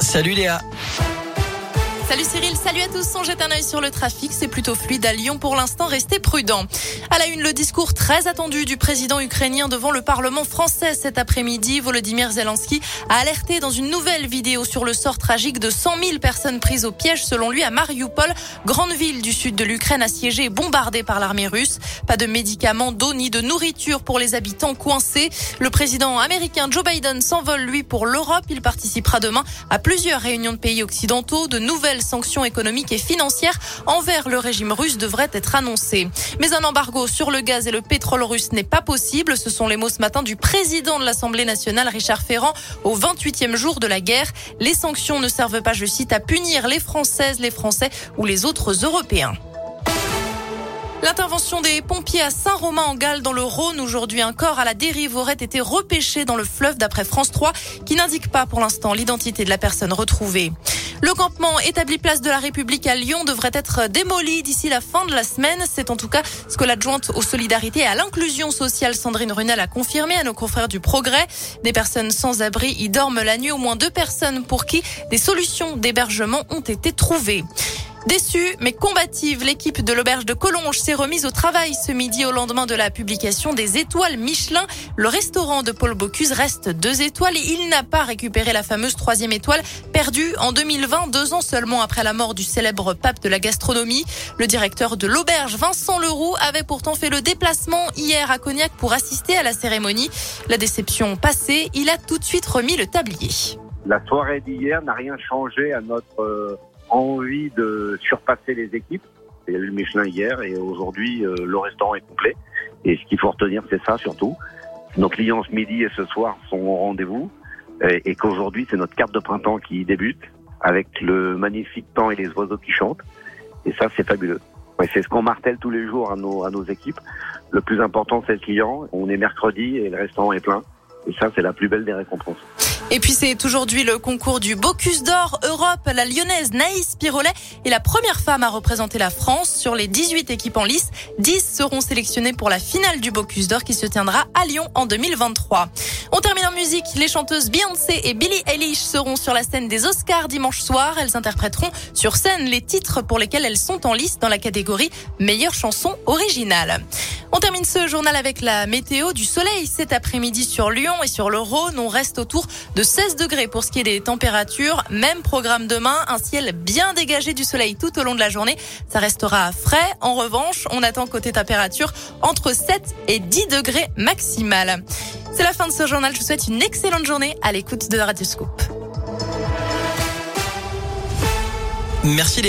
Salut Léa. Salut Cyril, salut à tous. On jette un œil sur le trafic. C'est plutôt fluide à Lyon pour l'instant. Restez prudents. À la une, le discours très attendu du président ukrainien devant le Parlement français cet après-midi. Volodymyr Zelensky a alerté dans une nouvelle vidéo sur le sort tragique de 100 000 personnes prises au piège, selon lui, à Mariupol, grande ville du sud de l'Ukraine assiégée et bombardée par l'armée russe. Pas de médicaments, d'eau ni de nourriture pour les habitants coincés. Le président américain Joe Biden s'envole, lui, pour l'Europe. Il participera demain à plusieurs réunions de pays occidentaux. De nouvelles sanctions économiques et financières envers le régime russe devraient être annoncées. Mais un embargo sur le gaz et le pétrole russe n'est pas possible. Ce sont les mots ce matin du président de l'Assemblée nationale, Richard Ferrand, au 28e jour de la guerre. Les sanctions ne servent pas, je cite, à punir les Françaises, les Français ou les autres Européens. L'intervention des pompiers à Saint-Romain en Galles dans le Rhône aujourd'hui un corps à la dérive aurait été repêché dans le fleuve d'après France 3 qui n'indique pas pour l'instant l'identité de la personne retrouvée. Le campement établi place de la République à Lyon devrait être démoli d'ici la fin de la semaine. C'est en tout cas ce que l'adjointe aux solidarités et à l'inclusion sociale Sandrine Runel a confirmé à nos confrères du Progrès. Des personnes sans abri y dorment la nuit, au moins deux personnes pour qui des solutions d'hébergement ont été trouvées. Déçue mais combative, l'équipe de l'auberge de Collonges s'est remise au travail ce midi au lendemain de la publication des étoiles Michelin. Le restaurant de Paul Bocuse reste deux étoiles et il n'a pas récupéré la fameuse troisième étoile perdue en 2020, deux ans seulement après la mort du célèbre pape de la gastronomie. Le directeur de l'auberge, Vincent Leroux, avait pourtant fait le déplacement hier à Cognac pour assister à la cérémonie. La déception passée, il a tout de suite remis le tablier. La soirée d'hier n'a rien changé à notre euh, envie de surpasser les équipes. Il y a eu le Michelin hier et aujourd'hui euh, le restaurant est complet. Et ce qu'il faut retenir, c'est ça surtout. Nos clients ce midi et ce soir sont au rendez-vous et, qu'aujourd'hui c'est notre carte de printemps qui débute avec le magnifique temps et les oiseaux qui chantent. Et ça, c'est fabuleux. Ouais, c'est ce qu'on martèle tous les jours à nos, à nos équipes. Le plus important, c'est le client. On est mercredi et le restaurant est plein. Et ça, c'est la plus belle des récompenses. Et puis c'est aujourd'hui le concours du Bocuse d'Or Europe. La lyonnaise Naïs Pirolet est la première femme à représenter la France. Sur les 18 équipes en lice, 10 seront sélectionnées pour la finale du Bocuse d'Or qui se tiendra à Lyon en 2023. On termine en musique. Les chanteuses Beyoncé et Billie Eilish seront sur la scène des Oscars dimanche soir. Elles interpréteront sur scène les titres pour lesquels elles sont en lice dans la catégorie meilleure chanson originale. On termine ce journal avec la météo du soleil cet après-midi sur Lyon et sur le Rhône. On reste autour de 16 degrés pour ce qui est des températures. Même programme demain, un ciel bien dégagé du soleil tout au long de la journée. Ça restera frais. En revanche, on attend côté température entre 7 et 10 degrés maximal. C'est la fin de ce journal. Je vous souhaite une excellente journée à l'écoute de Radio Scoop. Merci Léa.